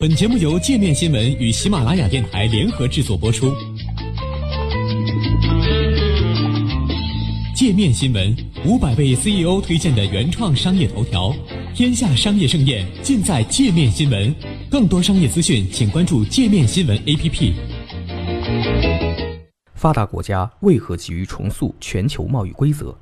本节目由界面新闻与喜马拉雅电台联合制作播出。界面新闻五百位 CEO 推荐的原创商业头条，天下商业盛宴尽在界面新闻。更多商业资讯，请关注界面新闻 APP。发达国家为何急于重塑全球贸易规则？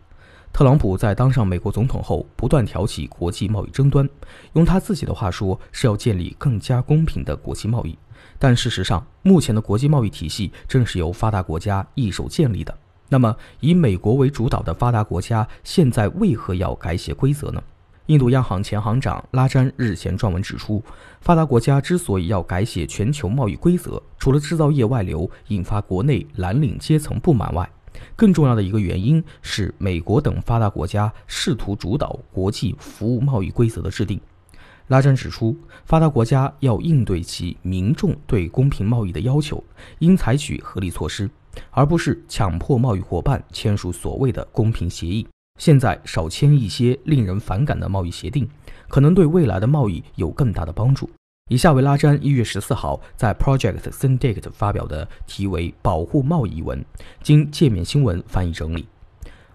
特朗普在当上美国总统后，不断挑起国际贸易争端，用他自己的话说，是要建立更加公平的国际贸易。但事实上，目前的国际贸易体系正是由发达国家一手建立的。那么，以美国为主导的发达国家现在为何要改写规则呢？印度央行前行长拉詹日前撰文指出，发达国家之所以要改写全球贸易规则，除了制造业外流引发国内蓝领阶层不满外，更重要的一个原因是美国等发达国家试图主导国际服务贸易规则的制定。拉詹指出，发达国家要应对其民众对公平贸易的要求，应采取合理措施，而不是强迫贸易伙伴签署所谓的公平协议。现在少签一些令人反感的贸易协定，可能对未来的贸易有更大的帮助。以下为拉詹一月十四号在 Project Syndicate 发表的题为“保护贸易”文，经界面新闻翻译整理。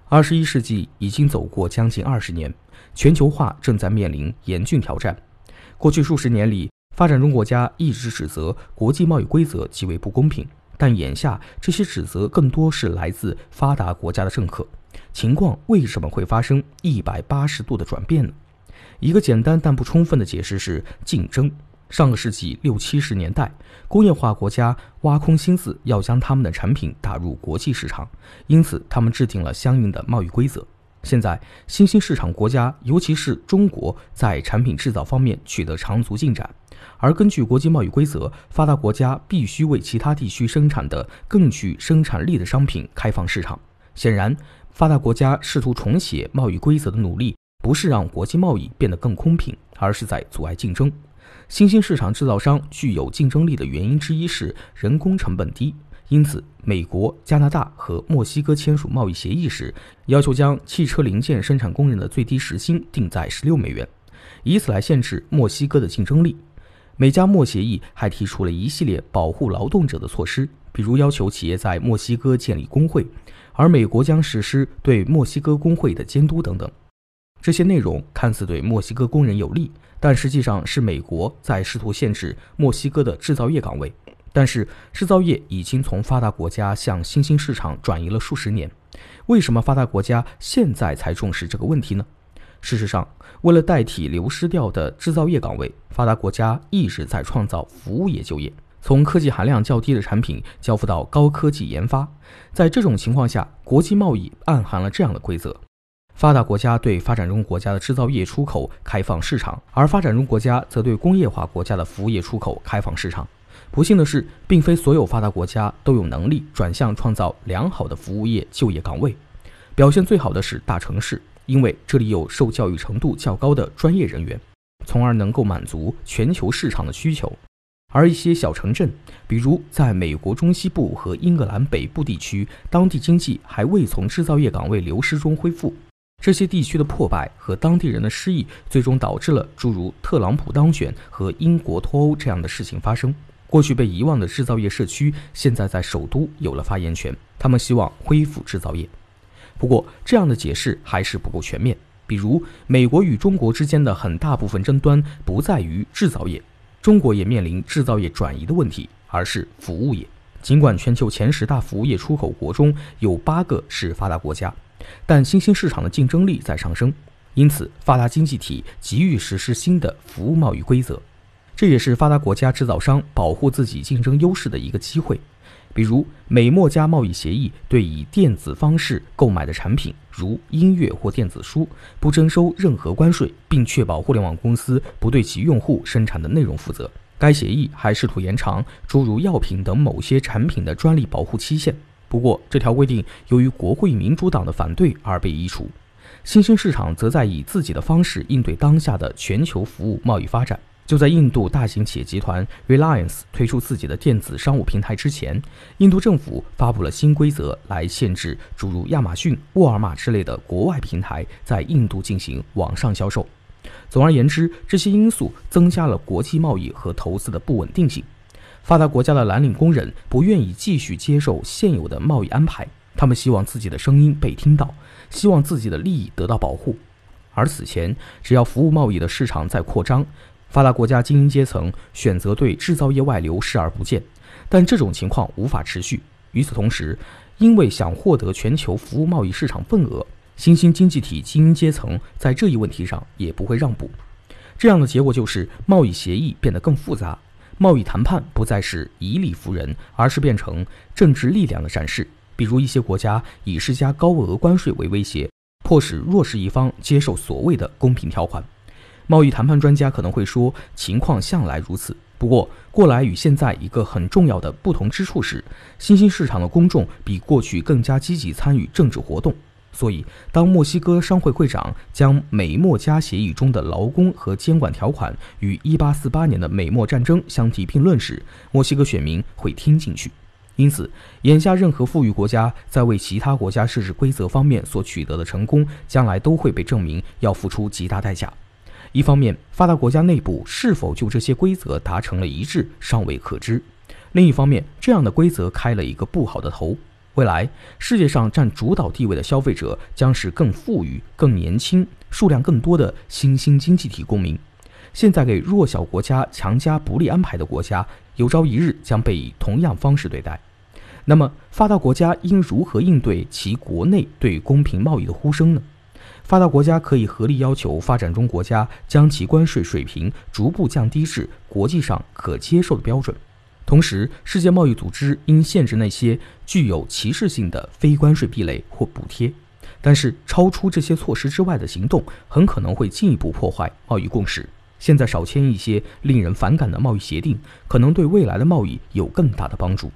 二十一世纪已经走过将近二十年，全球化正在面临严峻挑战。过去数十年里，发展中国家一直指责国际贸易规则极为不公平，但眼下这些指责更多是来自发达国家的政客。情况为什么会发生一百八十度的转变呢？一个简单但不充分的解释是竞争。上个世纪六七十年代，工业化国家挖空心思要将他们的产品打入国际市场，因此他们制定了相应的贸易规则。现在，新兴市场国家，尤其是中国，在产品制造方面取得长足进展，而根据国际贸易规则，发达国家必须为其他地区生产的更具生产力的商品开放市场。显然，发达国家试图重写贸易规则的努力，不是让国际贸易变得更公平，而是在阻碍竞争。新兴市场制造商具有竞争力的原因之一是人工成本低，因此，美国、加拿大和墨西哥签署贸易协议时，要求将汽车零件生产工人的最低时薪定在十六美元，以此来限制墨西哥的竞争力。美加墨协议还提出了一系列保护劳动者的措施，比如要求企业在墨西哥建立工会，而美国将实施对墨西哥工会的监督等等。这些内容看似对墨西哥工人有利。但实际上是美国在试图限制墨西哥的制造业岗位，但是制造业已经从发达国家向新兴市场转移了数十年，为什么发达国家现在才重视这个问题呢？事实上，为了代替流失掉的制造业岗位，发达国家一直在创造服务业就业，从科技含量较低的产品交付到高科技研发。在这种情况下，国际贸易暗含了这样的规则。发达国家对发展中国家的制造业出口开放市场，而发展中国家则对工业化国家的服务业出口开放市场。不幸的是，并非所有发达国家都有能力转向创造良好的服务业就业岗位。表现最好的是大城市，因为这里有受教育程度较高的专业人员，从而能够满足全球市场的需求。而一些小城镇，比如在美国中西部和英格兰北部地区，当地经济还未从制造业岗位流失中恢复。这些地区的破败和当地人的失意，最终导致了诸如特朗普当选和英国脱欧这样的事情发生。过去被遗忘的制造业社区，现在在首都有了发言权。他们希望恢复制造业。不过，这样的解释还是不够全面。比如，美国与中国之间的很大部分争端不在于制造业，中国也面临制造业转移的问题，而是服务业。尽管全球前十大服务业出口国中有八个是发达国家。但新兴市场的竞争力在上升，因此发达经济体急于实施新的服务贸易规则，这也是发达国家制造商保护自己竞争优势的一个机会。比如，美墨加贸易协议对以电子方式购买的产品，如音乐或电子书，不征收任何关税，并确保互联网公司不对其用户生产的内容负责。该协议还试图延长诸如药品等某些产品的专利保护期限。不过，这条规定由于国会民主党的反对而被移除。新兴市场则在以自己的方式应对当下的全球服务贸易发展。就在印度大型企业集团 Reliance 推出自己的电子商务平台之前，印度政府发布了新规则来限制诸如亚马逊、沃尔玛之类的国外平台在印度进行网上销售。总而言之，这些因素增加了国际贸易和投资的不稳定性。发达国家的蓝领工人不愿意继续接受现有的贸易安排，他们希望自己的声音被听到，希望自己的利益得到保护。而此前，只要服务贸易的市场在扩张，发达国家精英阶层选择对制造业外流视而不见。但这种情况无法持续。与此同时，因为想获得全球服务贸易市场份额，新兴经济体精英阶层在这一问题上也不会让步。这样的结果就是贸易协议变得更复杂。贸易谈判不再是以理服人，而是变成政治力量的展示。比如，一些国家以施加高额关税为威胁，迫使弱势一方接受所谓的公平条款。贸易谈判专家可能会说，情况向来如此。不过，过来与现在一个很重要的不同之处是，新兴市场的公众比过去更加积极参与政治活动。所以，当墨西哥商会会长将美墨加协议中的劳工和监管条款与1848年的美墨战争相提并论时，墨西哥选民会听进去。因此，眼下任何富裕国家在为其他国家设置规则方面所取得的成功，将来都会被证明要付出极大代价。一方面，发达国家内部是否就这些规则达成了一致尚未可知；另一方面，这样的规则开了一个不好的头。未来，世界上占主导地位的消费者将是更富裕、更年轻、数量更多的新兴经济体公民。现在给弱小国家强加不利安排的国家，有朝一日将被以同样方式对待。那么，发达国家应如何应对其国内对公平贸易的呼声呢？发达国家可以合力要求发展中国家将其关税水平逐步降低至国际上可接受的标准。同时，世界贸易组织应限制那些具有歧视性的非关税壁垒或补贴。但是，超出这些措施之外的行动很可能会进一步破坏贸易共识。现在少签一些令人反感的贸易协定，可能对未来的贸易有更大的帮助。